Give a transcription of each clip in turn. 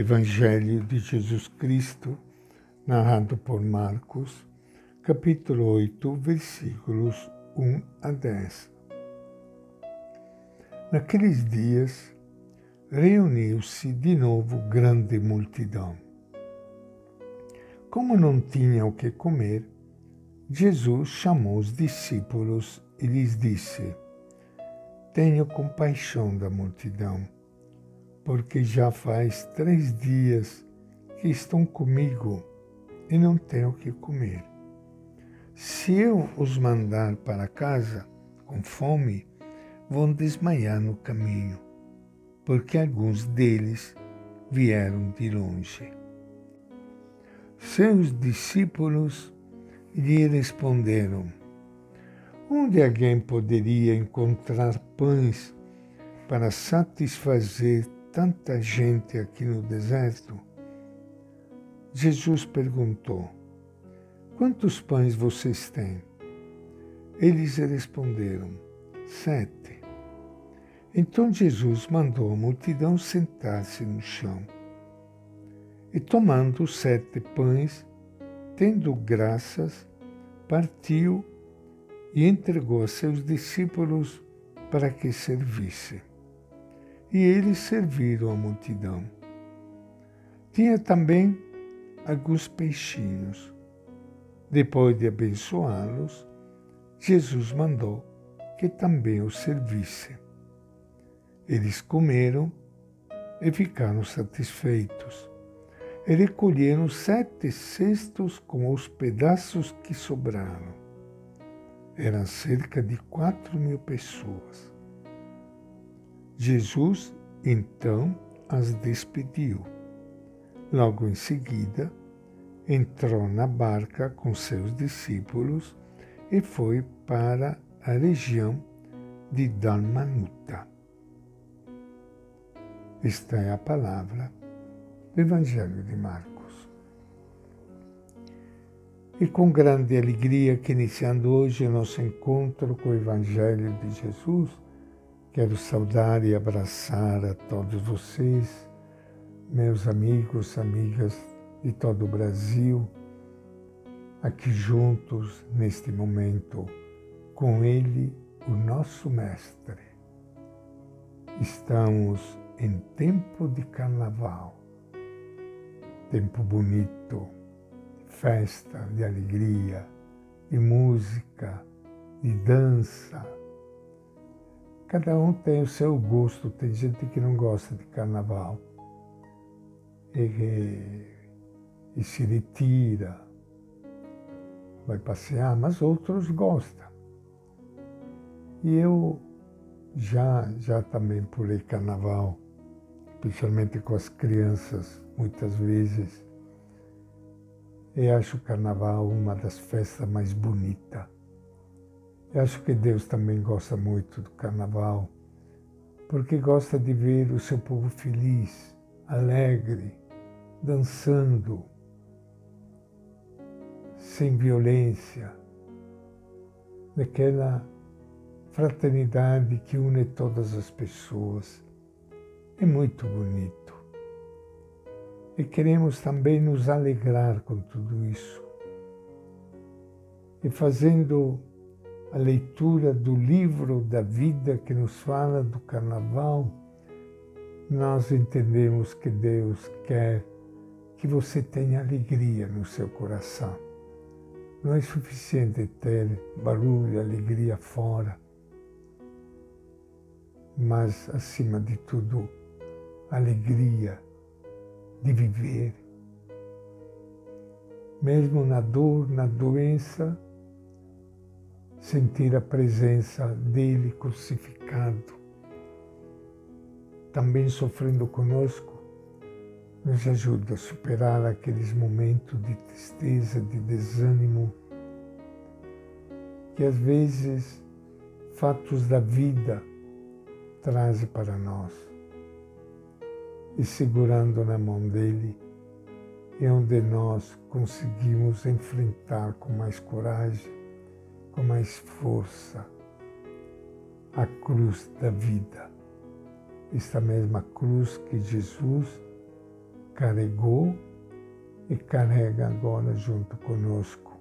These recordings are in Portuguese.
Evangelho de Jesus Cristo, narrado por Marcos, capítulo 8, versículos 1 a 10. Naqueles dias, reuniu-se de novo grande multidão. Como não tinha o que comer, Jesus chamou os discípulos e lhes disse: Tenho compaixão da multidão porque já faz três dias que estão comigo e não tenho o que comer. Se eu os mandar para casa com fome, vão desmaiar no caminho, porque alguns deles vieram de longe. Seus discípulos lhe responderam: Onde alguém poderia encontrar pães para satisfazer tanta gente aqui no deserto, Jesus perguntou: Quantos pães vocês têm? Eles responderam: Sete. Então Jesus mandou a multidão sentar-se no chão. E tomando os sete pães, tendo graças, partiu e entregou a seus discípulos para que servissem e eles serviram a multidão. Tinha também alguns peixinhos. Depois de abençoá-los, Jesus mandou que também os servissem. Eles comeram e ficaram satisfeitos. E recolheram sete cestos com os pedaços que sobraram. Eram cerca de quatro mil pessoas. Jesus então as despediu. Logo em seguida, entrou na barca com seus discípulos e foi para a região de Dalmanuta. Esta é a palavra do Evangelho de Marcos. E com grande alegria que iniciando hoje o nosso encontro com o Evangelho de Jesus, Quero saudar e abraçar a todos vocês, meus amigos, amigas de todo o Brasil, aqui juntos neste momento, com Ele, o nosso Mestre. Estamos em tempo de carnaval, tempo bonito, festa, de alegria, de música, de dança Cada um tem o seu gosto. Tem gente que não gosta de carnaval e, e se retira, vai passear, mas outros gostam. E eu já, já também pulei carnaval, especialmente com as crianças, muitas vezes. E acho o carnaval uma das festas mais bonitas eu acho que Deus também gosta muito do carnaval, porque gosta de ver o seu povo feliz, alegre, dançando, sem violência, daquela fraternidade que une todas as pessoas. É muito bonito. E queremos também nos alegrar com tudo isso. E fazendo a leitura do livro da vida que nos fala do carnaval, nós entendemos que Deus quer que você tenha alegria no seu coração. Não é suficiente ter barulho, alegria fora, mas, acima de tudo, alegria de viver. Mesmo na dor, na doença, sentir a presença dele crucificado, também sofrendo conosco, nos ajuda a superar aqueles momentos de tristeza, de desânimo, que às vezes fatos da vida trazem para nós. E segurando na mão dele, é onde nós conseguimos enfrentar com mais coragem com mais força a cruz da vida. Esta mesma cruz que Jesus carregou e carrega agora junto conosco.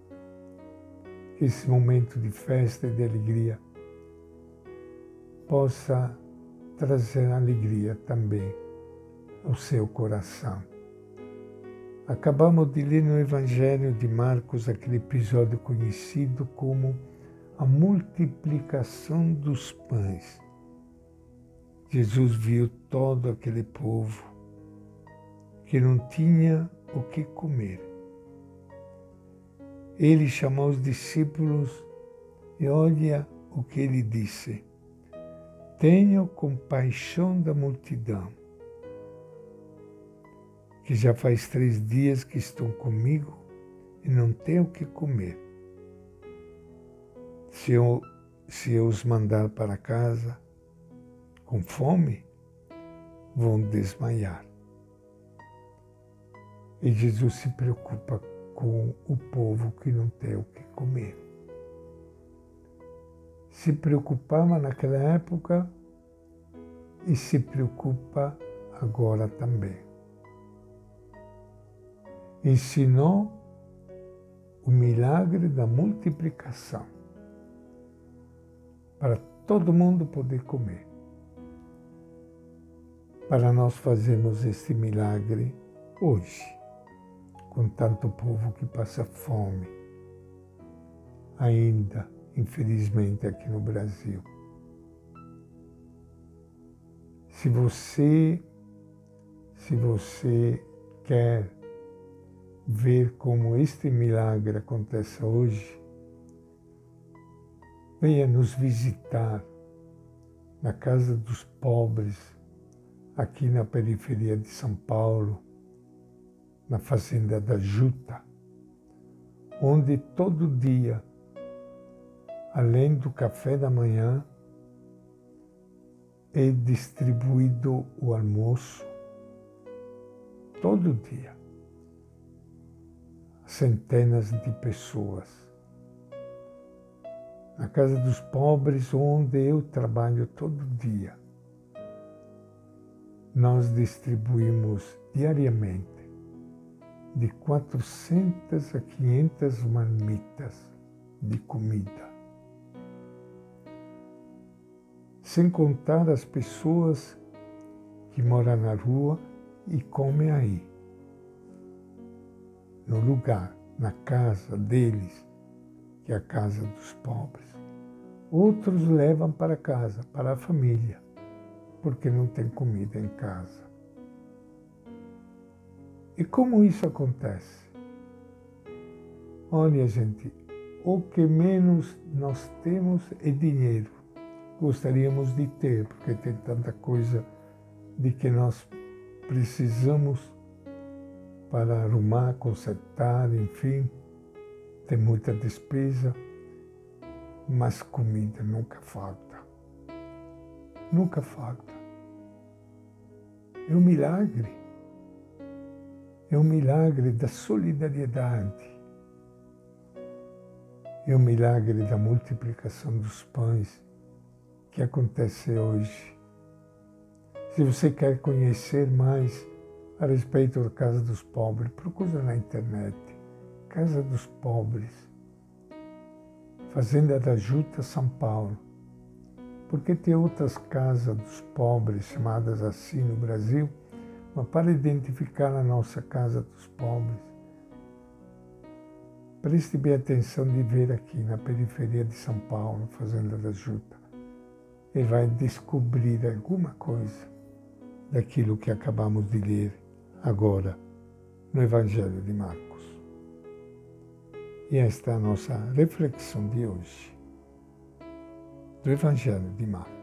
Que esse momento de festa e de alegria possa trazer alegria também ao seu coração. Acabamos de ler no Evangelho de Marcos aquele episódio conhecido como a multiplicação dos pães. Jesus viu todo aquele povo que não tinha o que comer. Ele chamou os discípulos e olha o que ele disse: Tenho compaixão da multidão que já faz três dias que estão comigo e não tenho o que comer. Se eu, se eu os mandar para casa com fome, vão desmaiar. E Jesus se preocupa com o povo que não tem o que comer. Se preocupava naquela época e se preocupa agora também ensinou o milagre da multiplicação para todo mundo poder comer. Para nós fazermos este milagre hoje, com tanto povo que passa fome, ainda, infelizmente, aqui no Brasil. Se você, se você quer ver como este milagre acontece hoje, venha nos visitar na Casa dos Pobres, aqui na periferia de São Paulo, na Fazenda da Juta, onde todo dia, além do café da manhã, é distribuído o almoço, todo dia centenas de pessoas. Na casa dos pobres, onde eu trabalho todo dia, nós distribuímos diariamente de 400 a 500 marmitas de comida. Sem contar as pessoas que moram na rua e comem aí no lugar, na casa deles, que é a casa dos pobres. Outros levam para casa, para a família, porque não tem comida em casa. E como isso acontece? Olha, gente, o que menos nós temos é dinheiro. Gostaríamos de ter, porque tem tanta coisa de que nós precisamos para arrumar, consertar, enfim. Tem muita despesa, mas comida nunca falta. Nunca falta. É um milagre. É um milagre da solidariedade. É um milagre da multiplicação dos pães que acontece hoje. Se você quer conhecer mais, a respeito da Casa dos Pobres, procura na internet. Casa dos Pobres, Fazenda da Juta, São Paulo. Porque tem outras casas dos pobres chamadas assim no Brasil, mas para identificar a nossa Casa dos Pobres, preste bem atenção de ver aqui na periferia de São Paulo, Fazenda da Juta. E vai descobrir alguma coisa daquilo que acabamos de ler agora no Evangelho de Marcos. E esta é a nossa reflexão de hoje do Evangelho de Marcos.